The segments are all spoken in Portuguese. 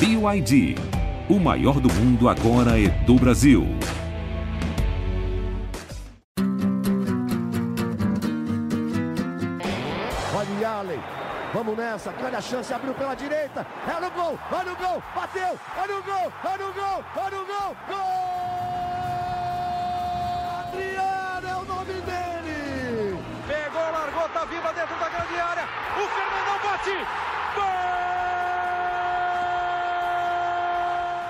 BYD. O maior do mundo agora é do Brasil. Olha Allen. Vamos nessa, grande a chance, abriu pela direita, é no gol, olha o gol, bateu, olha o gol, olha o gol, olha o gol, gol! Adriano é o nome dele! Pegou, largou, tá viva dentro da grande área, o Fernandão bate, gol!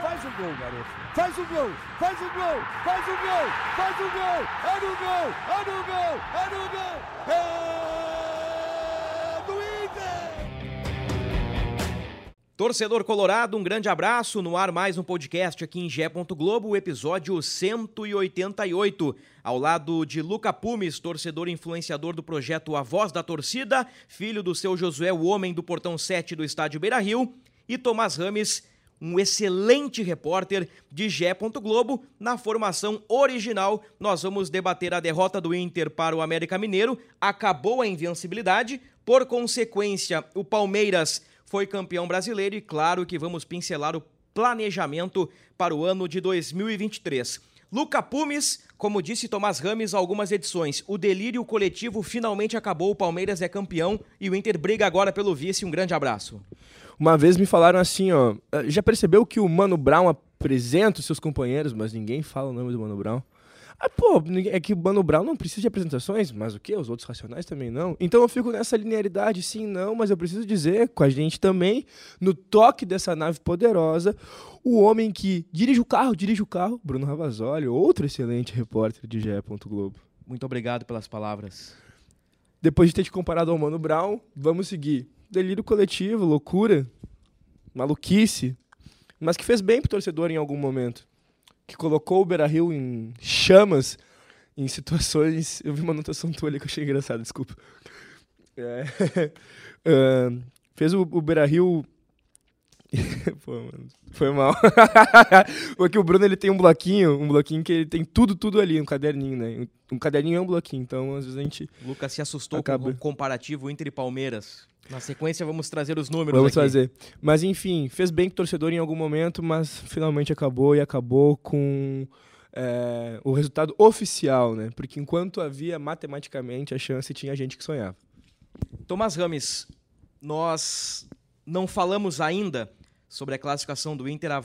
Faz o gol, garoto, faz o gol, faz o gol, faz o gol, faz o gol, é no gol, é no gol, é no gol, é do Inter! Torcedor Colorado, um grande abraço. No ar mais um podcast aqui em Gé. Globo, episódio 188. Ao lado de Luca Pumes, torcedor influenciador do projeto A Voz da Torcida, filho do seu Josué, o homem do portão 7 do estádio Beira Rio, e Tomás Rames, um excelente repórter de Gé. Globo. Na formação original, nós vamos debater a derrota do Inter para o América Mineiro. Acabou a invencibilidade. Por consequência, o Palmeiras foi campeão brasileiro e claro que vamos pincelar o planejamento para o ano de 2023. Luca Pumes, como disse Tomás Rames algumas edições, o delírio coletivo finalmente acabou, o Palmeiras é campeão e o Inter briga agora pelo vice. Um grande abraço. Uma vez me falaram assim, ó, já percebeu que o Mano Brown apresenta os seus companheiros, mas ninguém fala o nome do Mano Brown? Ah, pô, é que o Mano Brown não precisa de apresentações, mas o quê? Os outros racionais também não. Então eu fico nessa linearidade, sim, não, mas eu preciso dizer, com a gente também, no toque dessa nave poderosa, o homem que dirige o carro, dirige o carro, Bruno Ravazoli, outro excelente repórter de GE. Globo. Muito obrigado pelas palavras. Depois de ter te comparado ao Mano Brown, vamos seguir. Delírio coletivo, loucura, maluquice, mas que fez bem pro torcedor em algum momento que colocou o Beira-Rio em chamas em situações... Eu vi uma anotação tua ali que eu achei engraçada, desculpa. É, uh, fez o, o Beira-Rio... Pô, mano, foi mal. Porque o Bruno ele tem um bloquinho, um bloquinho que ele tem tudo, tudo ali, um caderninho, né? Um caderninho é um bloquinho, então às vezes a gente. O Lucas se assustou acaba... com o comparativo Inter e Palmeiras. Na sequência, vamos trazer os números. Vamos aqui. fazer. Mas enfim, fez bem com o torcedor em algum momento, mas finalmente acabou e acabou com é, o resultado oficial, né? Porque enquanto havia matematicamente a chance, tinha gente que sonhava. Tomás Rames, nós não falamos ainda sobre a classificação do Inter a,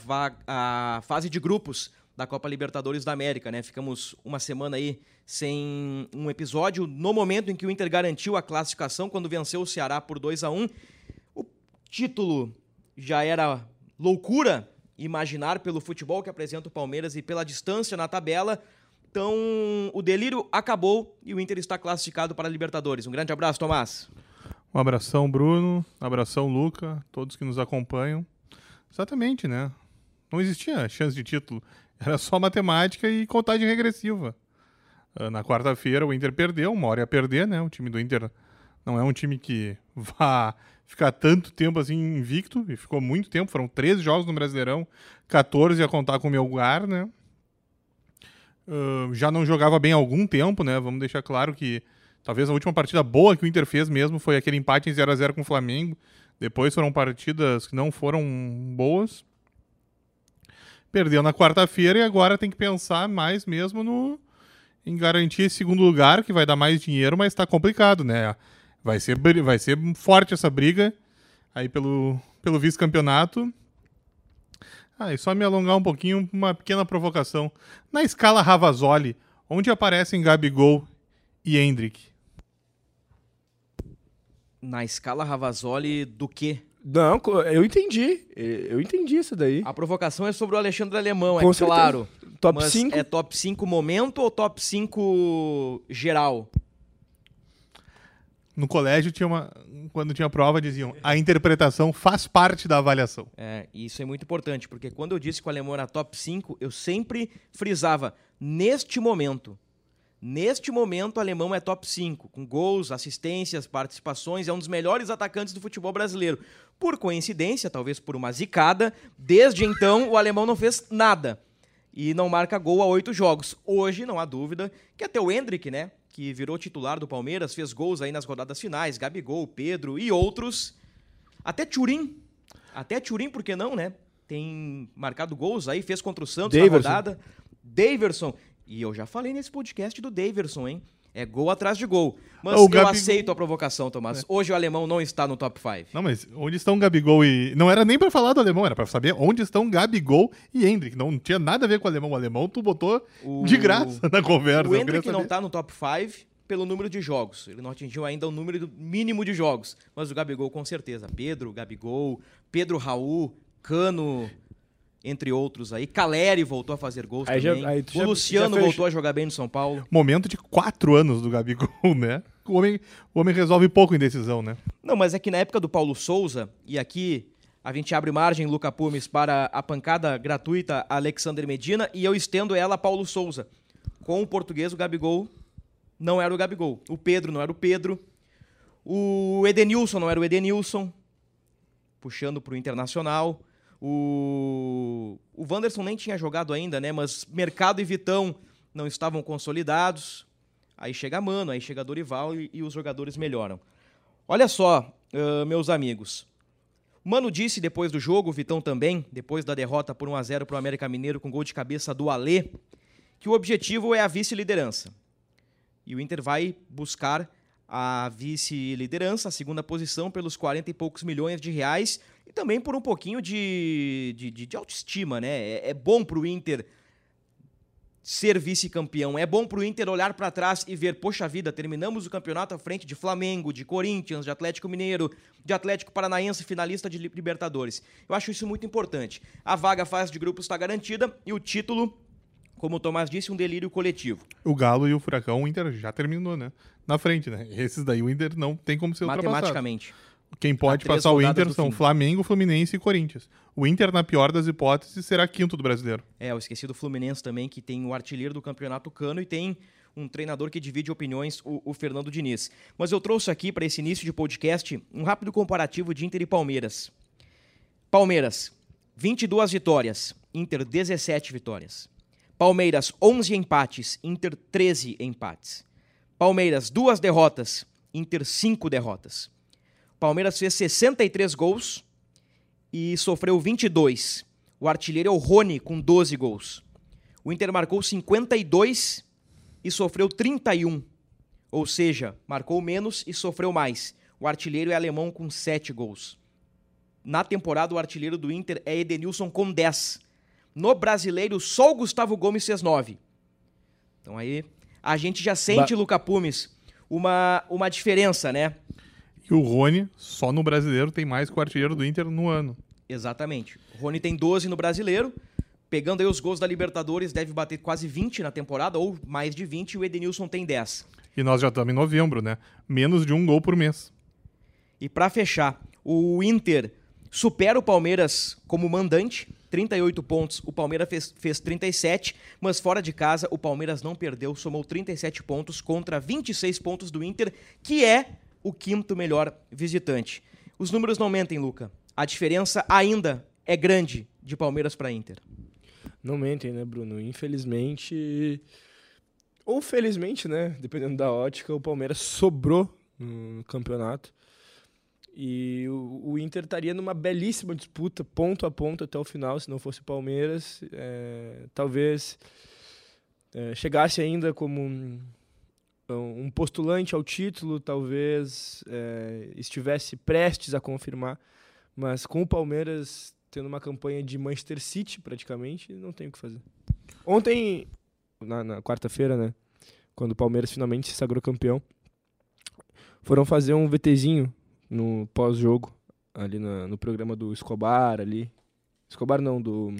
a fase de grupos da Copa Libertadores da América, né? Ficamos uma semana aí sem um episódio no momento em que o Inter garantiu a classificação quando venceu o Ceará por 2 a 1. O título já era loucura imaginar pelo futebol que apresenta o Palmeiras e pela distância na tabela. Então, o delírio acabou e o Inter está classificado para a Libertadores. Um grande abraço, Tomás. Um abração, Bruno. Abração, Luca. Todos que nos acompanham. Exatamente, né? Não existia chance de título. Era só matemática e contagem regressiva. Ah, na quarta-feira o Inter perdeu, uma hora ia perder, né? O time do Inter não é um time que vá ficar tanto tempo assim invicto, e ficou muito tempo, foram 13 jogos no Brasileirão, 14 a contar com o meu lugar, né? Uh, já não jogava bem há algum tempo, né? Vamos deixar claro que talvez a última partida boa que o Inter fez mesmo foi aquele empate em 0 a 0 com o Flamengo. Depois foram partidas que não foram boas. Perdeu na quarta-feira e agora tem que pensar mais mesmo no em garantir esse segundo lugar, que vai dar mais dinheiro, mas está complicado, né? Vai ser, vai ser forte essa briga aí pelo, pelo vice-campeonato. Ah, e só me alongar um pouquinho, uma pequena provocação. Na escala Ravazoli, onde aparecem Gabigol e Hendrick? Na escala Ravazoli do quê? Não, eu entendi. Eu entendi isso daí. A provocação é sobre o Alexandre Alemão, Com é certeza. claro. Top 5? É top 5 momento ou top 5 geral? No colégio tinha uma. Quando tinha prova, diziam a interpretação faz parte da avaliação. É, isso é muito importante, porque quando eu disse que o alemão era top 5, eu sempre frisava neste momento. Neste momento, o alemão é top 5, com gols, assistências, participações, é um dos melhores atacantes do futebol brasileiro. Por coincidência, talvez por uma zicada, desde então o alemão não fez nada e não marca gol há oito jogos. Hoje, não há dúvida, que até o Hendrick, né, que virou titular do Palmeiras, fez gols aí nas rodadas finais, Gabigol, Pedro e outros. Até Turim. Até Turim, por que não, né? tem marcado gols aí, fez contra o Santos Daverson. na rodada. Daverson. E eu já falei nesse podcast do Daverson, hein? É gol atrás de gol. Mas O eu Gabigol- aceito a provocação, Tomás. Hoje o alemão não está no top 5. Não, mas onde estão Gabigol e. Não era nem pra falar do alemão, era pra saber onde estão Gabigol e Hendrick. Não tinha nada a ver com o alemão. O alemão tu botou O- de graça na conversa. O Hendrick não saber. tá no top 5 pelo número de jogos. Ele não atingiu ainda o número mínimo de jogos. Mas o Gabigol, com certeza. Pedro, Gabigol, Pedro Raul, Cano, entre outros aí. Caleri voltou a fazer gols Aí já- também. aí tu o já- Luciano já fez- voltou a jogar bem no São Paulo. Momento de quatro anos do Gabigol, né? O homem, o homem resolve pouco em decisão, né? Não, mas é que na época do Paulo Souza, e aqui a gente abre margem, Luca Pumes, para a pancada gratuita Alexander Medina, e eu estendo ela a Paulo Souza. Com o português, o Gabigol não era o Gabigol. O Pedro não era o Pedro. O Edenilson não era o Edenilson. Puxando para o Internacional. O... o Wanderson nem tinha jogado ainda, né? Mas Mercado e Vitão não estavam consolidados. Aí chega Mano, aí chega Dorival e, e os jogadores melhoram. Olha só, ah, meus amigos. Mano disse depois do jogo, Vitão também, depois da derrota por 1x0 para o América Mineiro com gol de cabeça do Alê, que o objetivo é a vice-liderança. E o Inter vai buscar a vice-liderança, a segunda posição, pelos 40 e poucos milhões de reais e também por um pouquinho de, de, de- de autoestima, né? É, é bom para o Inter ser vice-campeão. É bom para o Inter olhar para trás e ver, poxa vida, terminamos o campeonato à frente de Flamengo, de Corinthians, de Atlético Mineiro, de Atlético Paranaense, finalista de Li- Libertadores. Eu acho isso muito importante. A vaga fase de grupos está garantida e o título, como o Tomás disse, um delírio coletivo. O Galo e o Furacão, o Inter já terminou, né? Na frente, né? Esses daí o Inter não tem como ser ultrapassado. Matematicamente. Quem pode passar o Inter são. Flamengo, Fluminense e Corinthians. O Inter, na pior das hipóteses, será quinto do brasileiro. É, eu esqueci do Fluminense também, que tem o artilheiro do campeonato Cano e tem um treinador que divide opiniões, o, o Fernando Diniz. Mas eu trouxe aqui para esse início de podcast um rápido comparativo de Inter e Palmeiras. Palmeiras, 22 vitórias, Inter 17 vitórias. Palmeiras, 11 empates, Inter 13 empates. Palmeiras, duas derrotas, Inter 5 derrotas. Palmeiras fez 63 gols e sofreu 22. O artilheiro é o Rony, com 12 gols. O Inter marcou 52 e sofreu 31. Ou seja, marcou menos e sofreu mais. O artilheiro é alemão com 7 gols. Na temporada, o artilheiro do Inter é Edenilson com 10. No brasileiro, só o Gustavo Gomes fez 9. Então aí, a gente já sente, Luca Pumes, uma, uma diferença, né? E o Rony, só no brasileiro, tem mais que o artilheiro do Inter no ano. Exatamente. O Rony tem 12 no brasileiro. Pegando aí os gols da Libertadores, deve bater quase 20 na temporada, ou mais de 20, e o Edenilson tem 10. E nós já estamos em novembro, né? Menos de um gol por mês. E pra fechar, o Inter supera o Palmeiras como mandante, 38 pontos. O Palmeiras fez, fez 37, mas fora de casa o Palmeiras não perdeu, somou 37 pontos contra 26 pontos do Inter, que é o quinto melhor visitante. Os números não mentem, Luca. A diferença ainda é grande de Palmeiras para Inter. Não mentem, né, Bruno? Infelizmente. Ou felizmente, né? Dependendo da ótica, o Palmeiras sobrou no campeonato. E o, Inter estaria numa belíssima disputa, ponto a ponto até o final, se não fosse o Palmeiras. É, talvez é, chegasse ainda como um, postulante ao título, talvez é, estivesse prestes a confirmar. Mas com o Palmeiras tendo uma campanha de Manchester City, praticamente, não tem o que fazer. Ontem, na, na quarta-feira, né? Quando o Palmeiras finalmente se sagrou campeão, foram fazer um VTzinho no pós-jogo, ali na- no programa do Escobar, ali. Escobar não, do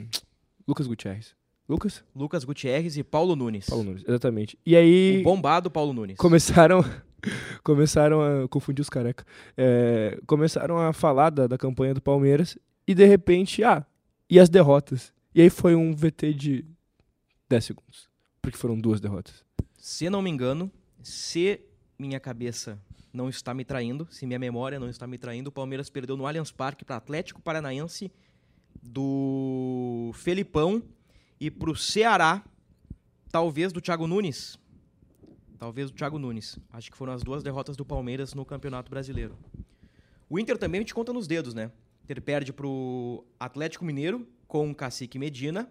Lucas Gutierrez. Lucas? Lucas Gutierrez e Paulo Nunes. Paulo Nunes, exatamente. E aí O bombado Paulo Nunes. começaram começaram a confundir os careca. É, começaram a falar da, da campanha do Palmeiras e de repente, ah, e as derrotas? E aí foi um VT de 10 segundos, porque foram duas derrotas. Se não me engano, se minha cabeça não está me traindo, se minha memória não está me traindo, o Palmeiras perdeu no Allianz Parque para Atlético Paranaense do Felipão e para o Ceará, talvez do Thiago Nunes. Talvez do Thiago Nunes. Acho que foram as duas derrotas do Palmeiras no Campeonato Brasileiro. O Inter também te conta nos dedos, né? O Inter perde pro Atlético Mineiro com o Cacique Medina.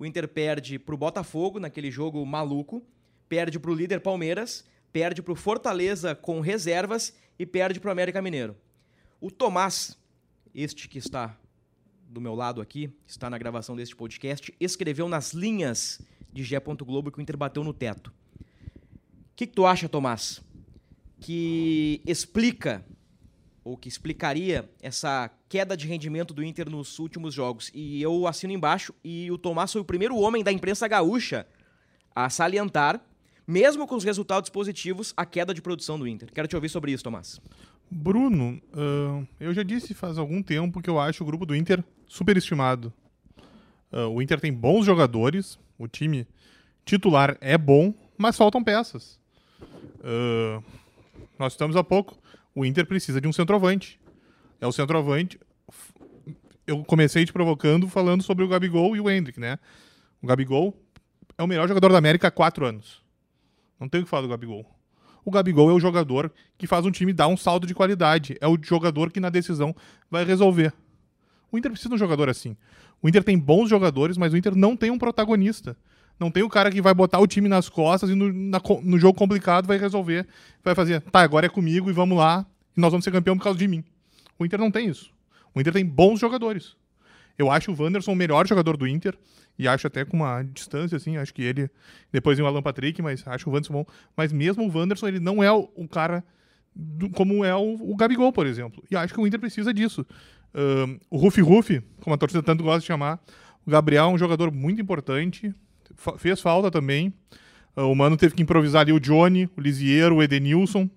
O Inter perde pro Botafogo naquele jogo maluco, perde pro líder Palmeiras, perde pro Fortaleza com reservas e perde pro América Mineiro. O Tomás, este que está do meu lado aqui, está na gravação deste podcast, escreveu nas linhas de Gé. Globo que o Inter bateu no teto. O que, que tu acha, Tomás? Que explica ou que explicaria essa queda de rendimento do Inter nos últimos jogos. E eu assino embaixo, e o Tomás foi o primeiro homem da imprensa gaúcha a salientar, mesmo com os resultados positivos, a queda de produção do Inter. Quero te ouvir sobre isso, Tomás. Bruno, uh, eu já disse faz algum tempo que eu acho o grupo do Inter superestimado. Uh, o Inter tem bons jogadores, o time titular é bom, mas faltam peças. Uh, nós estamos há pouco o Inter precisa de um centroavante. É o centroavante. Eu comecei te provocando falando sobre o Gabigol e o Hendrick, né? O Gabigol é o melhor jogador da América há quatro anos. Não tem o que falar do Gabigol. O Gabigol é o jogador que faz um time dar um salto de qualidade. É o jogador que na decisão vai resolver. O Inter precisa de um jogador assim. O Inter tem bons jogadores, mas o Inter não tem um protagonista. Não tem o cara que vai botar o time nas costas e no, na, no jogo complicado vai resolver. Vai fazer, tá, agora é comigo e vamos lá. E nós vamos ser campeão por causa de mim. O Inter não tem isso. O Inter tem bons jogadores. Eu acho o Wanderson o melhor jogador do Inter. E acho até com uma distância, assim, acho que ele. Depois vem o Alan Patrick, mas acho o Wanderson bom. Mas mesmo o Wanderson, ele não é o, cara do, como é o, o, Gabigol, por exemplo. E acho que o Inter precisa disso. Uh, o Rufi Rufi, como a torcida tanto gosta de chamar, o Gabriel é um jogador muito importante fez falta também. Uh, o Mano teve que improvisar ali o Johnny, o Lisieiro, o Edenilson.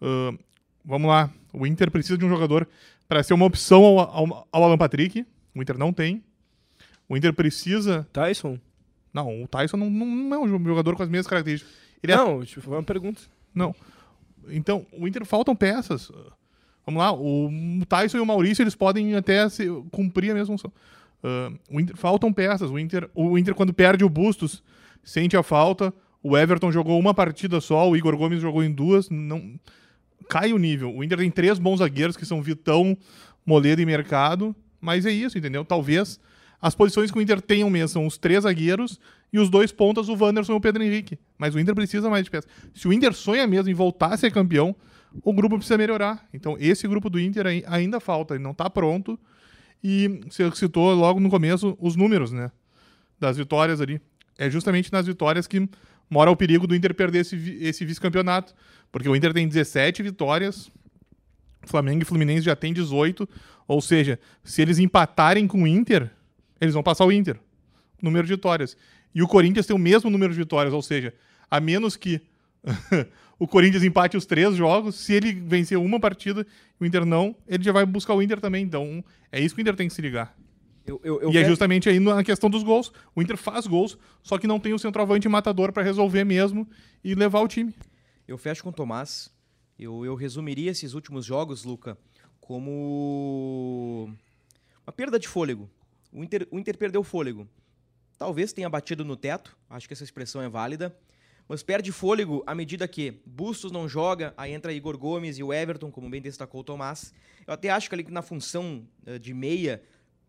Uh, vamos lá. O Inter precisa de um jogador para ser uma opção ao, ao, ao, Alan Patrick. O Inter não tem. O Inter precisa. Tyson? Não, o Tyson não, não é um jogador com as mesmas características. Ele é não, é... tipo, foi uma pergunta. Não. Então, o Inter faltam peças. Vamos lá, o Tyson e o Maurício eles podem até se, cumprir a mesma função. Uh, o Inter, faltam peças. O Inter, o Inter, quando perde o Bustos, sente a falta. O Everton jogou uma partida só, o Igor Gomes jogou em duas. Não Cai o nível. O Inter tem três bons zagueiros, que são Vitão, Moledo e Mercado. Mas é isso, entendeu? Talvez as posições que o Inter tem mesmo são os três zagueiros e os dois pontas, o Wanderson e o Pedro Henrique. Mas o Inter precisa mais de peças. Se o Inter sonha mesmo em voltar a ser campeão, o grupo precisa melhorar. Então, esse grupo do Inter ainda falta, ele não está pronto. E você citou logo no começo os números, né? Das vitórias ali. É justamente nas vitórias que mora o perigo do Inter perder esse, esse vice-campeonato. Porque o Inter tem 17 vitórias, Flamengo e Fluminense já tem 18. Ou seja, se eles empatarem com o Inter, eles vão passar o Inter. Número de vitórias. E o Corinthians tem o mesmo número de vitórias, ou seja, a menos que o Corinthians empate os três jogos, se ele vencer uma partida e o Inter não, ele já vai buscar o Inter também. Então, é isso que o Inter tem que se ligar. Eu, eu, eu e é quero... é justamente aí na questão dos gols. O Inter faz gols, só que não tem o centroavante matador para resolver mesmo e levar o time. Eu fecho com o Tomás. Eu, eu resumiria esses últimos jogos, Luca, como uma perda de fôlego. O Inter, o Inter perdeu fôlego. Talvez tenha batido no teto, acho que essa expressão é válida mas perde fôlego à medida que Bustos não joga, aí entra Igor Gomes e o Everton, como bem destacou o Tomás. Eu até acho que ali na função uh, de meia,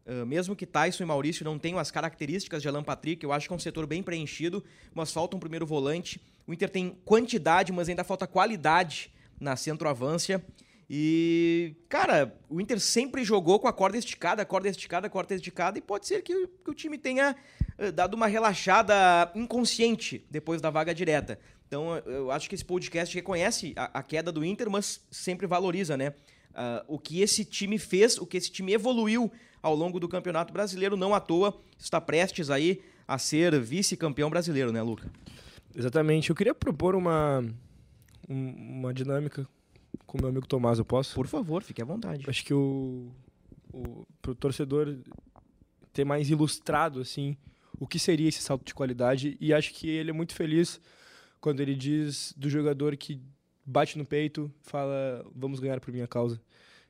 uh, mesmo que Tyson e Maurício não tenham as características de Alan Patrick, eu acho que é um setor bem preenchido, mas falta um primeiro volante. O Inter tem quantidade, mas ainda falta qualidade na centroavância. E, cara, o Inter sempre jogou com a corda esticada, corda esticada, corda esticada, e pode ser que, que o time tenha uh, dado uma relaxada inconsciente depois da vaga direta. Então, eu acho que esse podcast reconhece a, a queda do Inter, mas sempre valoriza, né? Uh, o que esse time fez, o que esse time evoluiu ao longo do Campeonato Brasileiro, não à toa, está prestes aí a ser vice-campeão brasileiro, né, Luca? Exatamente. Eu queria propor uma, uma dinâmica com o meu amigo Tomás, eu posso? Por favor, fique à vontade. Acho que o, o pro torcedor ter mais ilustrado assim o que seria esse salto de qualidade e acho que ele é muito feliz quando ele diz do jogador que bate no peito, fala vamos ganhar por minha causa.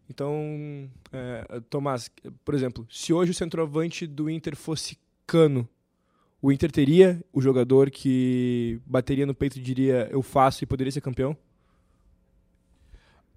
Então, é, Tomás, por exemplo, se hoje o centroavante do Inter fosse Cano, o Inter teria o jogador que bateria no peito e diria eu faço e poderia ser campeão?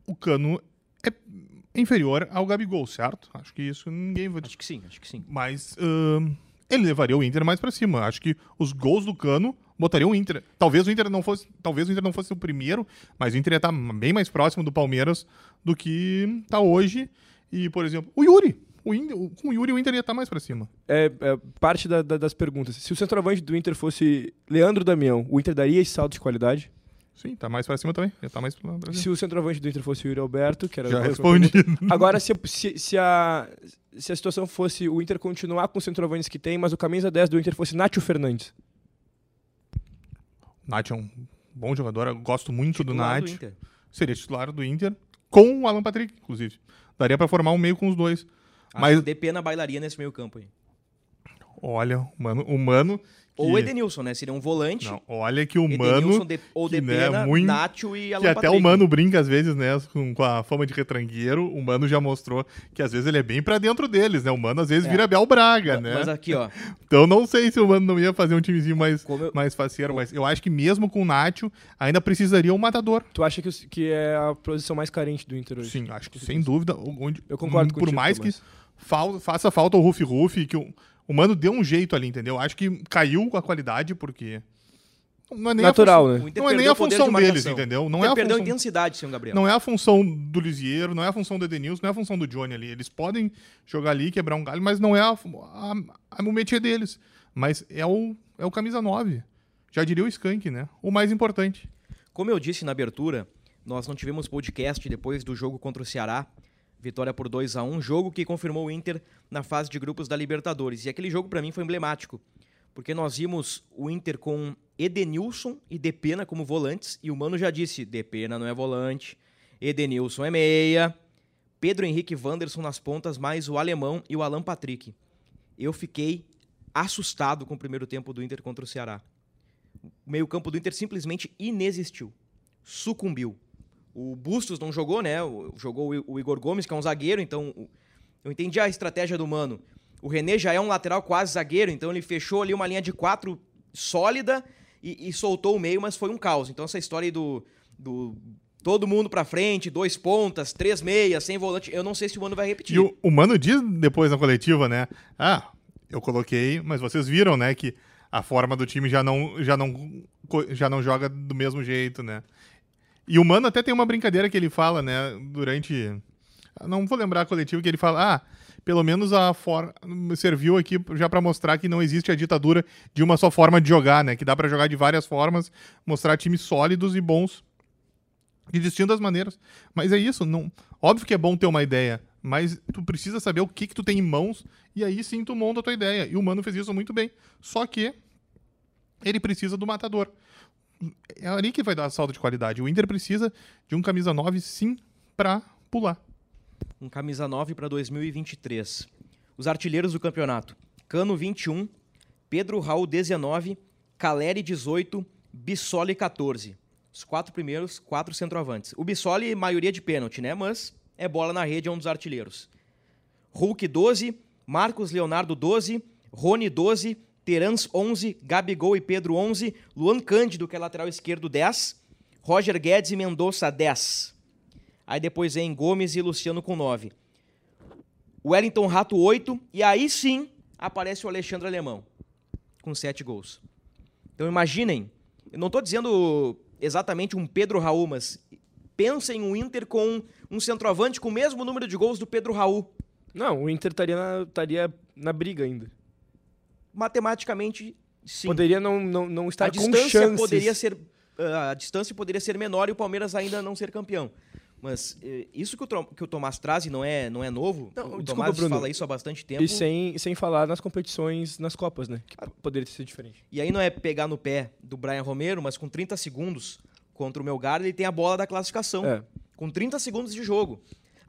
o Cano é inferior ao Gabigol, certo? Acho que isso ninguém vai Acho que sim, acho que sim. Mas ahn, ele levaria o Inter mais pra cima. Acho que os gols do Cano botariam o Inter. Talvez o Inter não fosse, talvez o Inter não fosse o primeiro, mas o Inter ia estar bem mais próximo do Palmeiras do que tá hoje. E, por exemplo, o Yuri. O Inter, com o Yuri o Inter ia estar mais pra cima. É, é parte da- da- das perguntas. Se o centroavante do Inter fosse Leandro Damião, o Inter daria esse salto de qualidade? Sim, tá mais pra cima também. Ia tá mais pra. Se o centroavante do Inter fosse o Yuri Alberto, que era Já respondi. Agora, se, se, se a, se a situação fosse o Inter continuar com os centroavantes que tem, mas o camisa 10 do Inter fosse Nátio Fernandes. Nath é um bom jogador, eu gosto muito do Titular Nath. Inter. Seria titular do Inter, com o Alan Patrick, inclusive. Daria pra formar um meio com os dois. Acho Mas- que o Depena bailaria nesse meio campo aí. Olha, o mano, o mano Ou Edenilson, né? Seria um volante. Não, olha que o Edenilson mano de, ou que, né, Depena, muito- Nacho e Alan que até Patrick. o Mano brinca às vezes, né, com, com a fama de retrangueiro, o Mano já mostrou que às vezes ele é bem pra dentro deles, né? O Mano às vezes É. vira Bel Braga, né? Mas aqui, ó. Então não sei se o Mano não ia fazer um timezinho mais, Como eu- mais faceiro, mas eu acho que mesmo com o Nacho, ainda precisaria um matador. Tu acha que, que é a posição mais carente do Inter hoje? Sim, acho que sem dúvida. Onde, Eu concordo Por contigo, mais que fal- faça falta o Rufi Rufi, que o, o Mano deu um jeito ali, entendeu? Acho que caiu a qualidade, porque. Não é nem a Natural, função- né? Não é nem a função de deles, entendeu? Não é a perdeu a função. intensidade, senhor Gabriel. Não é a função do Lisieiro, não é a função do Edenilson, não é a função do Johnny ali. Eles podem jogar ali, quebrar um galho, mas não é a, a, a, o métier deles. Mas é o, é o camisa 9. Já diria o Skank, né? O mais importante. Como eu disse na abertura, nós não tivemos podcast depois do jogo contra o Ceará. Vitória por 2 a 1 jogo que confirmou o Inter na fase de grupos da Libertadores. E aquele jogo para mim foi emblemático, porque nós vimos o Inter com Edenilson e Depena como volantes, e o Mano já disse, Depena não é volante, Edenilson é meia, Pedro Henrique Wanderson nas pontas, mais o Alemão e o Alan Patrick. Eu fiquei assustado com o primeiro tempo do Inter contra o Ceará. O meio-campo do Inter simplesmente inexistiu. Sucumbiu. O Bustos não jogou, né? Jogou o- Igor Gomes, que é um zagueiro, então eu entendi a estratégia do Mano. O René já é um lateral quase zagueiro, então ele fechou ali uma linha de quatro sólida e, e soltou o meio, mas foi um caos. Então essa história do, do todo mundo pra frente, dois pontas, três meias, sem volante, eu não sei se o Mano vai repetir. E o, o Mano diz depois na coletiva, né? Ah, eu coloquei, mas vocês viram, né, que a forma do time já não, já não, já não joga do mesmo jeito, né? E o Mano até tem uma brincadeira que ele fala, né, durante. Não vou lembrar a coletiva, que ele fala, ah, pelo menos a forma. Serviu aqui já pra mostrar que não existe a ditadura de uma só forma de jogar, né? Que dá pra jogar de várias formas, mostrar times sólidos e bons de distintas maneiras. Mas é isso, não. Óbvio que é bom ter uma ideia, mas tu precisa saber o que que tu tem em mãos e aí sim tu monta a tua ideia. E o Mano fez isso muito bem. Só que ele precisa do matador. É ali que vai dar salto de qualidade. O Inter precisa de um camisa 9 sim pra pular. um camisa 9 para 2023. Os artilheiros do campeonato: Cano 21, Pedro Raul 19, Caleri 18, Bissoli 14. Os quatro primeiros, quatro centroavantes. O Bissoli, maioria de pênalti, né? Mas é bola na rede, é um dos artilheiros. Hulk 12, Marcos Leonardo 12, Rony 12, Terans 11, Gabigol e Pedro 11, Luan Cândido, que é lateral esquerdo 10, Roger Guedes e Mendonça 10. Aí depois vem Gomes e Luciano com 9. Wellington Rato 8. E aí sim aparece o Alexandre Alemão com 7 gols. Então imaginem, eu não estou dizendo exatamente um Pedro Raul, mas pensem um Inter com um centroavante com o mesmo número de gols do Pedro Raul. Não, o Inter estaria na, estaria na briga ainda. Matematicamente, sim. Poderia não, não, não estar a com distância chances. poderia ser ah, a distância poderia ser menor e o Palmeiras ainda não ser campeão. Mas eh, isso que o, que o Tomás traz e não é, não é novo. Não, o desculpa, Tomás Bruno. fala isso há bastante tempo. E sem, sem falar nas competições, nas Copas, né? Que poderia ser diferente. E aí não é pegar no pé do Brian Romero, mas com 30 segundos contra o Melgar, ele tem a bola da classificação. É. Com 30 segundos de jogo.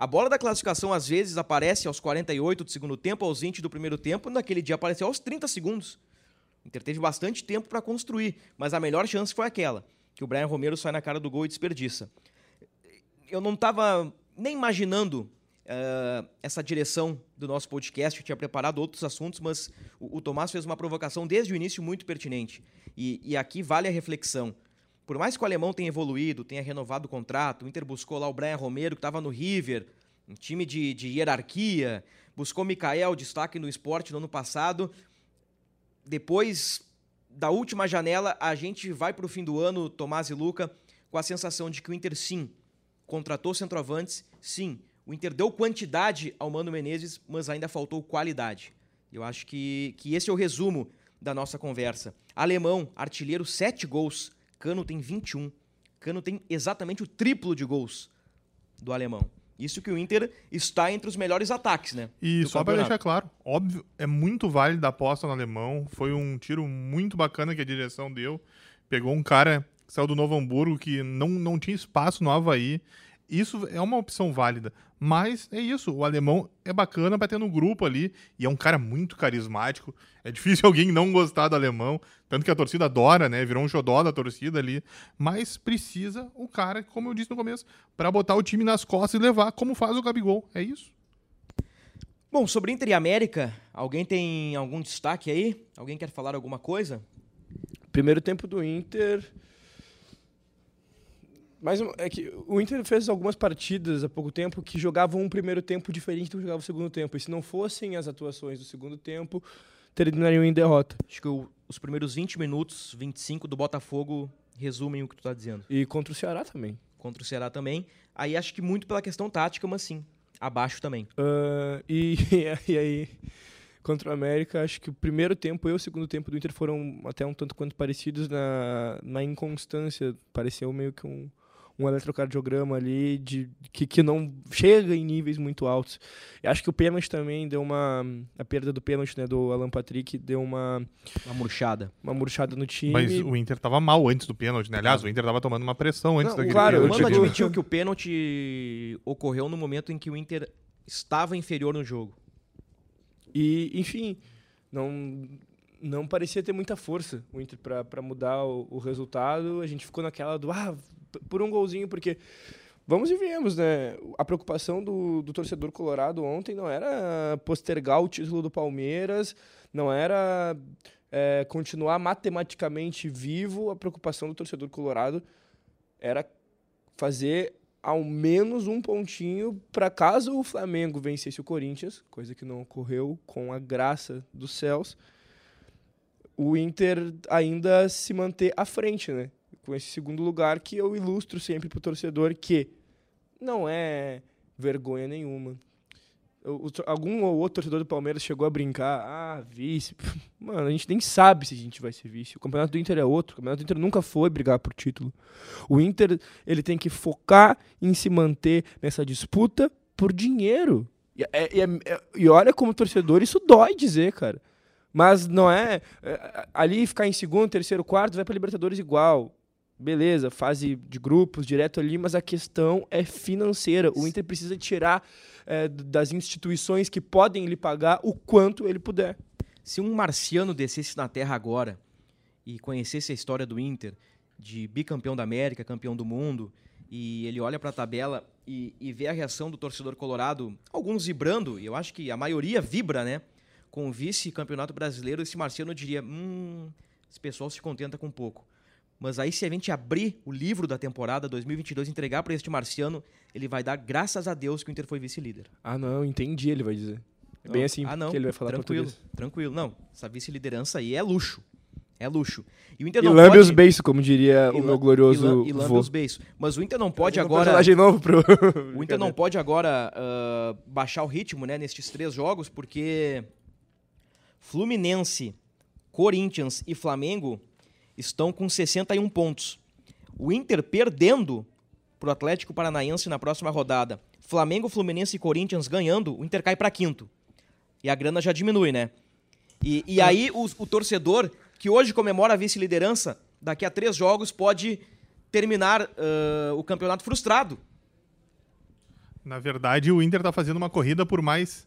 A bola da classificação às vezes aparece aos 48 do segundo tempo, aos 20 do primeiro tempo, naquele dia apareceu aos 30 segundos. O Inter teve bastante tempo para construir, mas a melhor chance foi aquela, que o Brian Romero sai na cara do gol e desperdiça. Eu não estava nem imaginando eh, essa direção do nosso podcast, eu tinha preparado outros assuntos, mas o, o Tomás fez uma provocação desde o início muito pertinente. E, e aqui vale a reflexão. Por mais que o alemão tenha evoluído, tenha renovado o contrato, o Inter buscou lá o Brian Romero, que estava no River, Um time de, de hierarquia. Buscou Mikael, destaque no esporte no ano passado. Depois da última janela, a gente vai para o fim do ano, Tomás e Luca, com a sensação de que o Inter, sim, contratou centroavantes, sim, o Inter deu quantidade ao Mano Menezes, mas ainda faltou qualidade. Eu acho que, que esse é o resumo da nossa conversa. Alemão, artilheiro, 7 gols. Cano tem 21. Cano tem exatamente o triplo de gols do alemão. Isso que o Inter está entre os melhores ataques, né? E só para deixar claro, óbvio, é muito válido a aposta no alemão. Foi um tiro muito bacana que a direção deu. Pegou um cara que saiu do Novo Hamburgo que não, não tinha espaço no Havaí. Isso é uma opção válida. Mas é isso, o alemão é bacana para ter no grupo ali. E é um cara muito carismático. É difícil alguém não gostar do alemão. Tanto que a torcida adora, né? Virou um xodó da torcida ali. Mas precisa o cara, como eu disse no começo, para botar o time nas costas e levar, como faz o Gabigol. É isso. Bom, sobre Inter e América, alguém tem algum destaque aí? Alguém quer falar alguma coisa? Primeiro tempo do Inter. Mas é que o Inter fez algumas partidas há pouco tempo que jogavam um primeiro tempo diferente do que jogava o segundo tempo. E se não fossem as atuações do segundo tempo, terminariam em derrota. Acho que o- os primeiros 20 minutos, 25 do Botafogo resumem o que tu tá dizendo. E contra o Ceará também. Contra o Ceará também. Aí acho que muito pela questão tática, mas sim, abaixo também. Ah, e, e aí, contra o América, acho que o primeiro tempo e o segundo tempo do Inter foram até um tanto quanto parecidos na, na inconstância. Pareceu meio que um, um eletrocardiograma ali de, que, que não chega em níveis muito altos. E acho que o pênalti também deu uma. A perda do pênalti né, do Alan Patrick deu uma, Uma murchada. uma murchada no time. Mas o Inter tava mal antes do pênalti, né? Aliás, o Inter tava tomando uma pressão antes Não, daquele claro, o eu pênalti. Mano digo- admitiu que o pênalti ocorreu no momento em que o Inter estava inferior no jogo. E, enfim, não, não parecia ter muita força o Inter para mudar o, o resultado. A gente ficou naquela do, ah, por um golzinho, porque. Vamos e viemos, né? A preocupação do, do torcedor colorado ontem não era postergar o título do Palmeiras, não era é, continuar matematicamente vivo. A preocupação do torcedor colorado era fazer ao menos um pontinho para caso o Flamengo vencesse o Corinthians, coisa que não ocorreu com a graça dos céus, o Inter ainda se manter à frente, né? Com esse segundo lugar que eu ilustro sempre pro torcedor que não é vergonha nenhuma. Algum ou outro torcedor do Palmeiras chegou a brincar, ah, vice. Mano, a gente nem sabe se a gente vai ser vice. O campeonato do Inter é outro. O campeonato do Inter nunca foi brigar por título. O Inter, ele tem que focar em se manter nessa disputa por dinheiro. E, é- é- é- e olha como torcedor, isso dói dizer, cara. Mas não é, é, ali ficar em segundo, terceiro, quarto, vai para Libertadores igual. Beleza, fase de grupos, direto ali, mas a questão é financeira. O Inter precisa tirar é, das instituições que podem lhe pagar o quanto ele puder. Se um marciano descesse na Terra agora e conhecesse a história do Inter, de bicampeão da América, campeão do mundo, e ele olha para a tabela e, e vê a reação do torcedor colorado, alguns vibrando, e eu acho que a maioria vibra, né? Com o vice-campeonato brasileiro, esse marciano diria: hum, esse pessoal se contenta com pouco. Mas aí, se a gente abrir o livro da temporada 2022 e entregar para este marciano, ele vai dar graças a Deus que o Inter foi vice-líder. Ah, não, entendi, ele vai dizer. É bem assim ah, não. que ele vai falar tranquilo, português. Tranquilo, não. Essa vice-liderança aí é luxo. É luxo. E o Inter E não pode... os beiços, como diria e o meu glorioso e la- lambe os beiços. Mas o Inter não pode agora... personagem novo pro... O Inter não pode agora ah, baixar o ritmo, né, nestes três jogos, porque Fluminense, Corinthians e Flamengo estão com 61 pontos. O Inter perdendo pro Atlético Paranaense na próxima rodada, Flamengo, Fluminense e Corinthians ganhando, o Inter cai para quinto. E a grana já diminui, né? E, e aí o, o torcedor que hoje comemora a vice-liderança, daqui a três jogos pode terminar ah, o campeonato frustrado. Na verdade, o Inter tá fazendo uma corrida por mais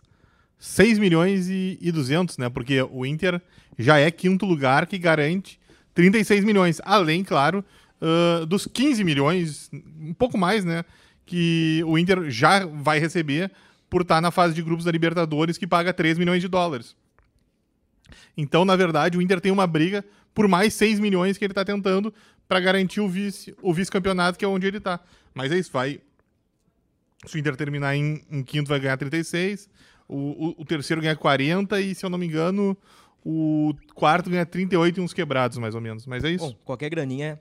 6 milhões e, e 200, né? Porque o Inter já é quinto lugar que garante 36 milhões. Além, claro, ah, dos 15 milhões, um pouco mais, né? Que o Inter já vai receber por estar na fase de grupos da Libertadores, que paga 3 milhões de dólares. Então, na verdade, o Inter tem uma briga por mais 6 milhões que ele está tentando para garantir o vice o vice-campeonato, que é onde ele está. Mas é isso, vai Se o Inter terminar em, em quinto, vai ganhar 36. O, o, o terceiro ganha 40 e, se eu não me engano, o quarto ganha 38 e uns quebrados, mais ou menos. Mas é isso. Bom, qualquer graninha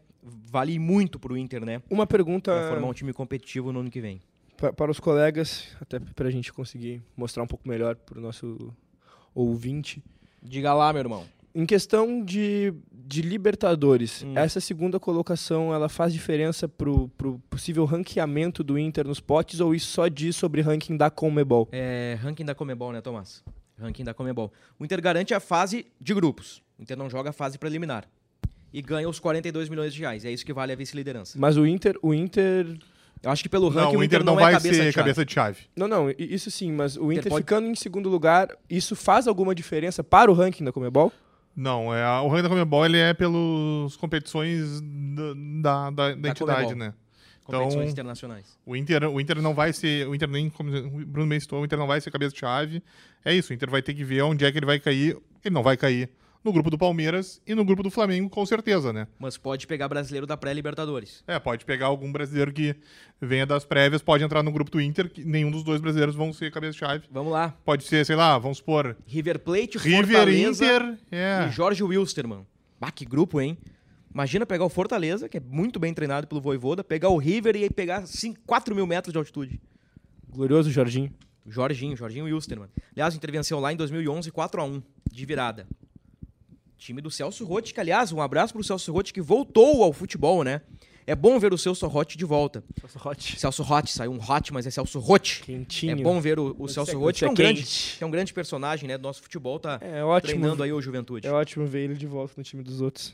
vale muito pro Inter, né? Uma pergunta Pra formar um time competitivo no ano que vem. pa- para os colegas, até para a gente conseguir mostrar um pouco melhor para o nosso ouvinte. Diga lá, meu irmão. Em questão de, de Libertadores, Hum. essa segunda colocação ela faz diferença pro, pro possível ranqueamento do Inter nos potes ou isso só diz sobre ranking da Conmebol? É, ranking da Comebol, né, Tomás? Ranking da Comebol. O Inter garante a fase de grupos. O Inter não joga a fase preliminar. E ganha os 42 milhões de reais. É isso que vale a vice-liderança. Mas o Inter, o Inter, Eu acho que pelo não, ranking o Inter não, é vai cabeça ser de chave. cabeça de chave. não, não, isso sim, mas o Inter pode- ficando em segundo lugar, isso faz alguma diferença para o ranking da Comebol? Não, é, a- o ranking da Comebol ele é pelas competições da, da, da, da entidade, Conmebol. né? Competições Então, internacionais. O Inter, o Inter não vai ser. O Inter nem, como o Bruno bem citou, o Inter não vai ser cabeça de chave. É isso, o Inter vai ter que ver onde é que ele vai cair. Ele não vai cair no grupo do Palmeiras e no grupo do Flamengo, com certeza, né? Mas pode pegar brasileiro da pré-Libertadores. É, pode pegar algum brasileiro que venha das prévias, pode entrar no grupo do Inter, que nenhum dos dois brasileiros vão ser cabeça de chave. Vamos lá. Pode ser, sei lá, vamos supor, River Plate, River, Fortaleza Inter, é. e Jorge Wilstermann. Bah, que grupo, hein? Imagina pegar o Fortaleza, que é muito bem treinado pelo Voivoda, pegar o River e aí pegar 5, 4 mil metros de altitude. Glorioso Jorginho. Jorginho, Jorginho Wilstermann. Aliás, o Inter venceu lá em 2011, 4x1, de virada. Time do Celso Rotti, que aliás, um abraço pro Celso Rotti, que voltou ao futebol, né? É bom ver o Celso Rotti de volta. Hot. Celso Rotti, saiu um Hot, mas é Celso Rotti. Quentinho. É bom ver o, o Celso Rotti, que é, um grande, é um grande personagem né, do nosso futebol, tá É ótimo. treinando aí o Juventude. É ótimo ver ele de volta no time dos outros.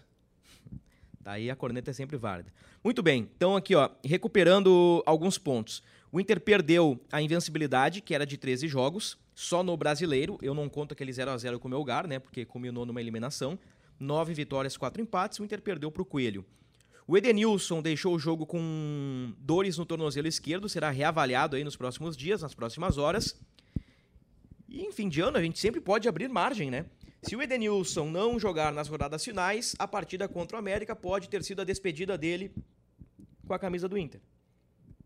Daí a corneta é sempre válida. Muito bem, então aqui, ó, recuperando alguns pontos. O Inter perdeu a invencibilidade, que era de 13 jogos, só no brasileiro. Eu não conto aquele 0 a 0 com o Melgar, né? Porque culminou numa eliminação. Nove vitórias, quatro empates. O Inter perdeu para o Coelho. O Edenilson deixou o jogo com dores no tornozelo esquerdo, será reavaliado aí nos próximos dias, nas próximas horas. E em fim de ano, a gente sempre pode abrir margem, né? Se o Edenilson não jogar nas rodadas finais, a partida contra o América pode ter sido a despedida dele com a camisa do Inter.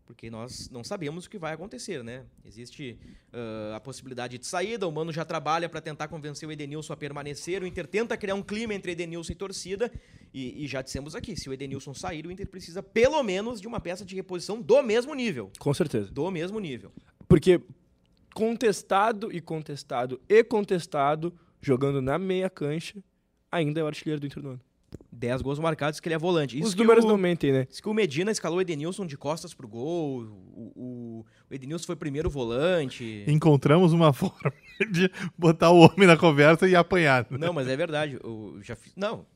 Porque nós não sabemos o que vai acontecer, né? Existe ah, a possibilidade de saída, o Mano já trabalha para tentar convencer o Edenilson a permanecer, o Inter tenta criar um clima entre Edenilson e torcida, e, e já dissemos aqui, se o Edenilson sair, o Inter precisa pelo menos de uma peça de reposição do mesmo nível. Com certeza. Do mesmo nível. Porque contestado e contestado e contestado, jogando na meia cancha, ainda é o artilheiro do Inter do ano. 10 gols marcados que ele é volante. Isso Os números o- não mentem, né? Diz que o Medina escalou o Edenilson de costas pro gol. O, o, o Edenilson foi primeiro volante. Encontramos uma forma de botar o homem na conversa e apanhar. Não, mas é verdade. Eu já fiz. Não,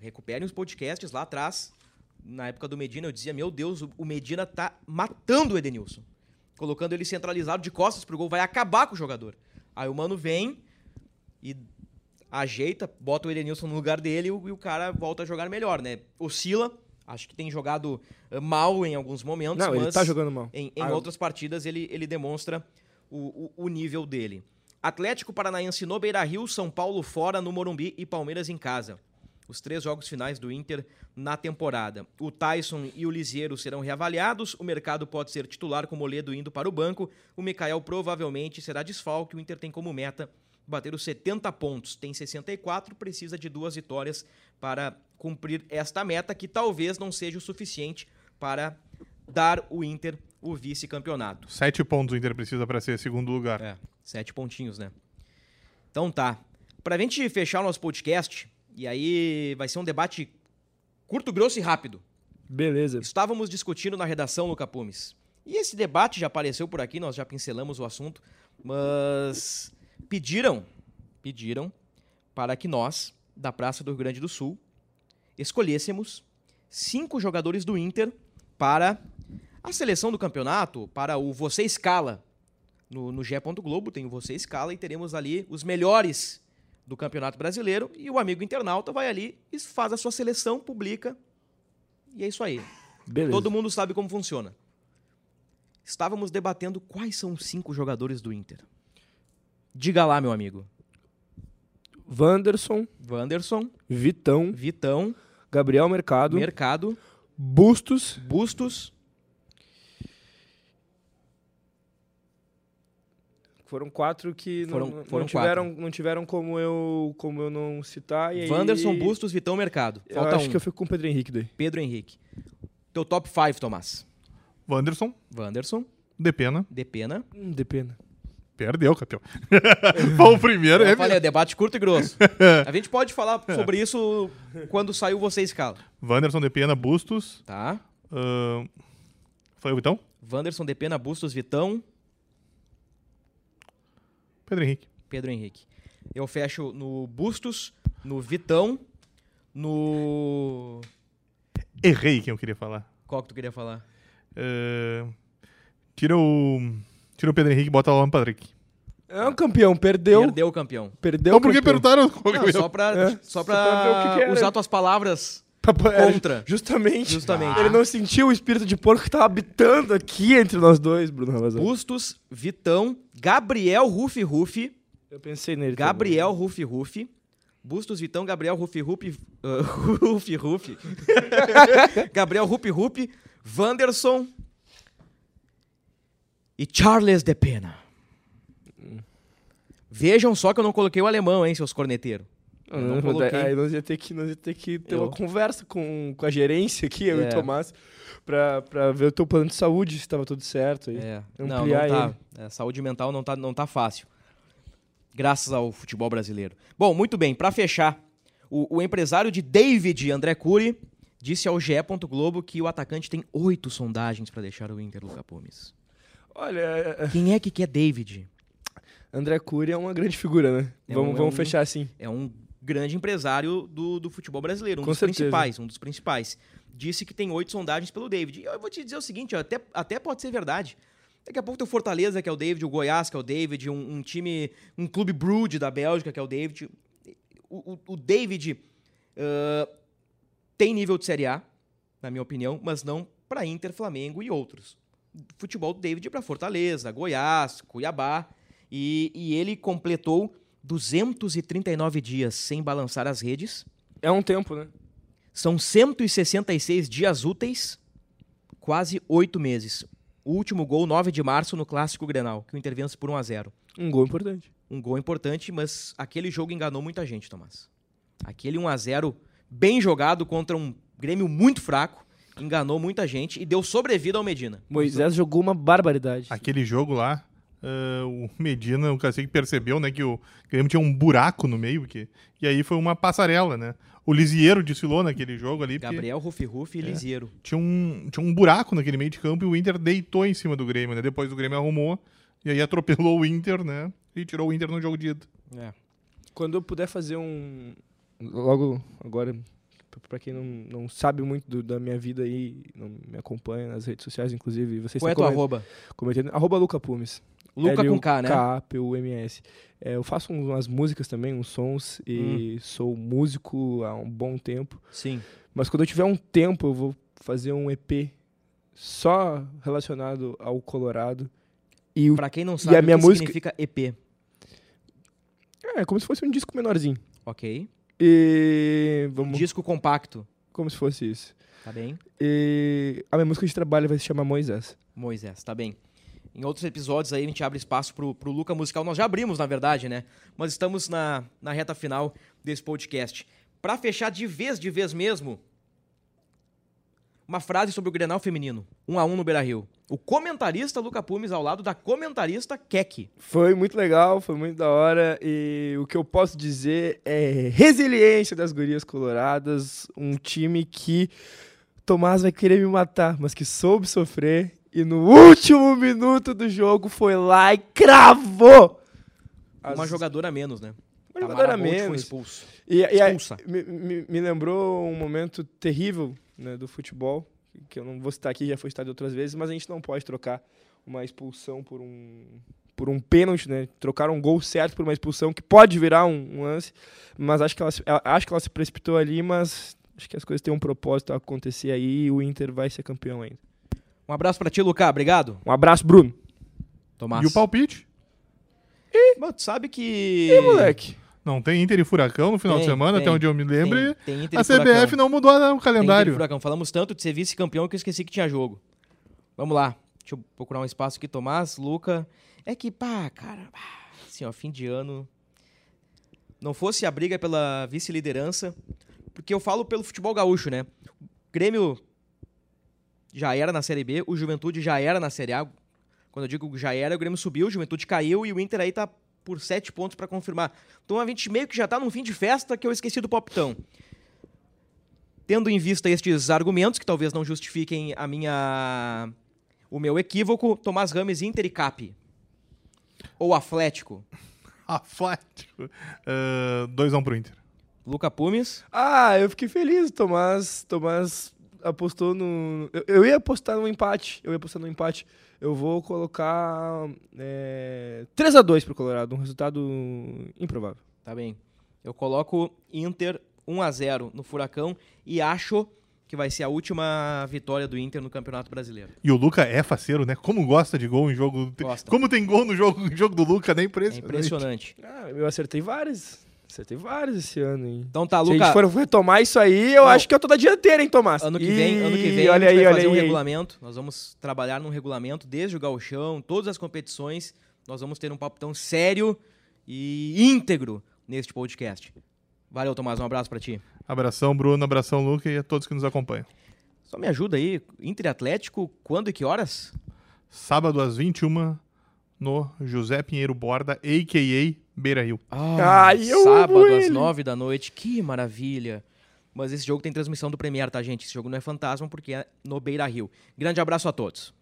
recuperem os podcasts lá atrás. Na época do Medina, eu dizia: Meu Deus, o- o Medina tá matando o Edenilson. Colocando ele centralizado de costas pro gol, vai acabar com o jogador. Aí o mano vem e ajeita, bota o Edenilson no lugar dele e o, e o cara volta a jogar melhor, né? Oscila. Acho que tem jogado eh, mal em alguns momentos. Não, ele tá jogando mal. Em, em Ah, outras partidas ele, ele demonstra o, o, o nível dele. Atlético Paranaense no Beira-Rio, São Paulo fora no Morumbi e Palmeiras em casa. Os três jogos finais do Inter na temporada. O Tyson e o Lisieiro serão reavaliados. O mercado pode ser titular com o Moledo indo para o banco. O Mikael provavelmente será desfalque. O Inter tem como meta bater os 70 pontos. Tem 64, precisa de duas vitórias para cumprir esta meta, que talvez não seja o suficiente para dar o Inter o vice-campeonato. Sete pontos o Inter precisa para ser segundo lugar. É, sete pontinhos, né? Então tá. Pra gente fechar o nosso podcast, e aí vai ser um debate curto, grosso e rápido. Beleza. Estávamos discutindo na redação, Luca Pumes. E esse debate já apareceu por aqui, nós já pincelamos o assunto, mas pediram, pediram para que nós, da Praça do Rio Grande do Sul, escolhêssemos cinco jogadores do Inter para a seleção do campeonato, para o Você Escala. No, no GE. Globo tem o Você Escala e teremos ali os melhores do Campeonato Brasileiro e o amigo internauta vai ali e faz a sua seleção, publica e é isso aí. Beleza. Todo mundo sabe como funciona. Estávamos debatendo quais são os cinco jogadores do Inter. Diga lá, meu amigo. Wanderson, Wanderson, Vitão, Vitão, Gabriel Mercado, Mercado, Bustos, Bustos, Foram quatro que Foram- não, não foram tiveram, não tiveram como eu, como eu não citar. E aí, Wanderson, Bustos, Vitão, Mercado. Eu Falta acho um. que eu fico com o Pedro Henrique daí. Pedro Henrique. Teu top 5, Tomás. Wanderson, Wanderson, Depena. Depena. Hum, de pena. Perdeu, campeão. Foi o primeiro. Eu é falei, é debate curto e grosso. A gente pode falar sobre isso quando saiu você escala. Wanderson, Depena, Bustos. Tá? ahn, foi o Vitão? Wanderson, Depena, Bustos, Vitão, Pedro Henrique. Pedro Henrique. Eu fecho no Bustos, no Vitão, no. Errei quem eu queria falar. Qual que tu queria falar? Ahn, tira o. Tira o Pedro Henrique e bota o Alan Patrick. É um campeão, perdeu. Perdeu o campeão. Perdeu Então por que campeão. perguntaram qual que Não, eu só pra, É, só só pra, pra ver o que que era. usar tuas palavras Era contra. Justamente. Justamente. Ele não sentiu o espírito de porco que tava habitando aqui entre nós dois, Bruno Ravazão. Bustos, Vitão, Gabriel Rufi Rufi, Eu pensei nele. Gabriel Rufi Rufi, Bustos, Vitão, Gabriel Rufi Rufi, uh, Rufi Rufi, Gabriel Rufi Rufi, Wanderson e Charles de Pena. Vejam só que eu não coloquei o alemão, hein, seus corneteiros. Eu não Não, coloquei. Aí nós ia ter que, nós ia ter, que ter Eu- uma conversa com, com a gerência aqui, eu e É. o Tomás, pra, pra ver o teu plano de saúde, se tava tudo certo. Aí. É, não, não Ampliar tá. É, saúde mental não tá, não tá fácil. Graças ao futebol brasileiro. Bom, muito bem, pra fechar, o, o empresário de David, André Cury, disse ao GE. Globo que o atacante tem oito sondagens pra deixar o Inter, Luca Pumes. Olha, é- Quem é que quer David? André Cury é uma grande figura, né? É vamos um- é vamos um- fechar assim. É um grande empresário do, do futebol brasileiro, um Com dos certeza. principais, um dos principais. Disse que tem oito sondagens pelo David. E eu vou te dizer o seguinte, ó, até, até pode ser verdade. Daqui a pouco tem o Fortaleza, que é o David, o Goiás, que é o David, um, um time, um clube Brood da Bélgica, que é o David. O, o- o David ah, tem nível de Série A, na minha opinião, mas não para Inter, Flamengo e outros. Futebol do David para Fortaleza, Goiás, Cuiabá. E, e ele completou 239 dias sem balançar as redes. É um tempo, né? São 166 dias úteis, quase oito meses. O último gol, 9 de março, no Clássico Grenal, que o Inter vence por 1 a 0 Um gol importante. Um gol importante, mas aquele jogo enganou muita gente, Tomás. Aquele 1 a 0 bem jogado contra um Grêmio muito fraco, enganou muita gente e deu sobrevida ao Medina. Moisés jogou uma barbaridade. Aquele jogo lá, ah, o Medina, o Cacique percebeu, né, que o Grêmio tinha um buraco no meio, que, e aí foi uma passarela, né? O Lisieiro desfilou naquele jogo ali, Gabriel Rufi Rufi e Lisieiro. tinha um, tinha um buraco naquele meio de campo e o Inter deitou em cima do Grêmio, né? Depois o Grêmio arrumou e aí atropelou o Inter, né? E tirou o Inter no jogo de ida. É. Quando eu puder fazer um. Logo agora, p- pra quem não, não sabe muito do- da minha vida aí, não me acompanha nas redes sociais, inclusive, vocês Qual é estão tua comen- arroba? cometendo. Arroba Luca Pumes. Luca com K, né? K-P-U-M-S. É, eu faço umas músicas também, uns sons, Hum. e sou músico há um bom tempo. Sim. Mas quando eu tiver um tempo, eu vou fazer um EP só relacionado ao Colorado. E o... Pra quem não sabe, a o minha que música- significa EP? É, como se fosse um disco menorzinho. Ok. E. Vamos. Disco compacto. Como se fosse isso. Tá bem? E a minha música de trabalho vai se chamar Moisés. Moisés, tá bem. Em outros episódios aí a gente abre espaço pro, pro Luca Musical. Nós já abrimos, na verdade, né? Mas estamos na, na reta final desse podcast. Pra fechar de vez, de vez mesmo, uma frase sobre o Grenal feminino. Um a um no Beira-Rio. O comentarista Luca Pumes ao lado da comentarista Kek. Foi muito legal, foi muito da hora. E o que eu posso dizer é resiliência das gurias coloradas. Um time que Tomás vai querer me matar, mas que soube sofrer. E no último minuto do jogo foi lá e cravou! Uma As- jogadora a menos, né? Uma jogadora Bolt foi menos. expulso. E, e Expulsa. me, me- me lembrou um momento terrível né, do futebol, que eu não vou citar aqui, já foi citado outras vezes, mas a gente não pode trocar uma expulsão por um por um pênalti, né? Trocar um gol certo por uma expulsão que pode virar um, um lance, mas acho que ela, se- ela- acho que ela se precipitou ali, mas acho que as coisas têm um propósito a acontecer aí e o Inter vai ser campeão ainda. Um abraço pra ti, Luca. Obrigado. Um abraço, Bruno. Tomás. E o palpite? Mas tu sabe que... E moleque? Não tem Inter e Furacão no final Tem, de semana, tem. até onde eu me lembro. Tem, a. CBF não mudou o Tem Inter e calendário. Furacão. Falamos tanto de ser vice-campeão que eu esqueci que tinha jogo. Vamos lá. Deixa eu procurar um espaço aqui, Tomás, Luca. É que, pá, cara, assim, ó, fim de ano. Não fosse a briga pela vice-liderança, porque eu falo pelo futebol gaúcho, né? O Grêmio já era na Série B, o Juventude já era na Série A. Quando eu digo já era, o Grêmio subiu, o Juventude caiu e o Inter aí tá por sete pontos pra confirmar. Então a gente meio que já tá num fim de festa que eu esqueci do palpitão. Tendo em vista estes argumentos, que talvez não justifiquem a minha o meu equívoco, Tomás Rames, Inter e Cap. Ou Atlético. Atlético. 2x1 pro Inter. Luca Pumes. Ah, eu fiquei feliz. Tomás, Tomás apostou no. Eu, eu ia apostar no empate. Eu ia apostar no empate. Eu vou colocar é, 3x2 pro Colorado. Um resultado improvável. Tá bem. Eu coloco Inter 1 a 0 no Furacão e acho que vai ser a última vitória do Inter no Campeonato Brasileiro. E o Luca é faceiro, né? Como gosta de gol em jogo. Gosta. Como tem gol no jogo, no jogo do Luca, né? É Impressionante. impressionante. Ah, eu acertei várias. Acertei várias esse ano, hein? Então tá, Se a gente for retomar isso aí, eu Não. acho que eu tô da dianteira, hein, Tomás? Ano que vem, ano que Ih, vem olha a gente aí, vai fazer um aí. regulamento. Nós vamos trabalhar num regulamento desde o gauchão, todas as competições. Nós vamos ter um papo tão sério e íntegro neste podcast. Valeu, Tomás. Um abraço pra ti. Abração, Bruno. Abração, Luca e a todos que nos acompanham. Só me ajuda aí. Inter Atlético, quando e que horas? Sábado às 21 no José Pinheiro Borda, a.k.a. Beira Rio. Ai, eu sábado amo às ele. nove da noite. Que maravilha. Mas esse jogo tem transmissão do Premier, tá, gente? Esse jogo não é fantasma porque é no Beira Rio. Grande abraço a todos.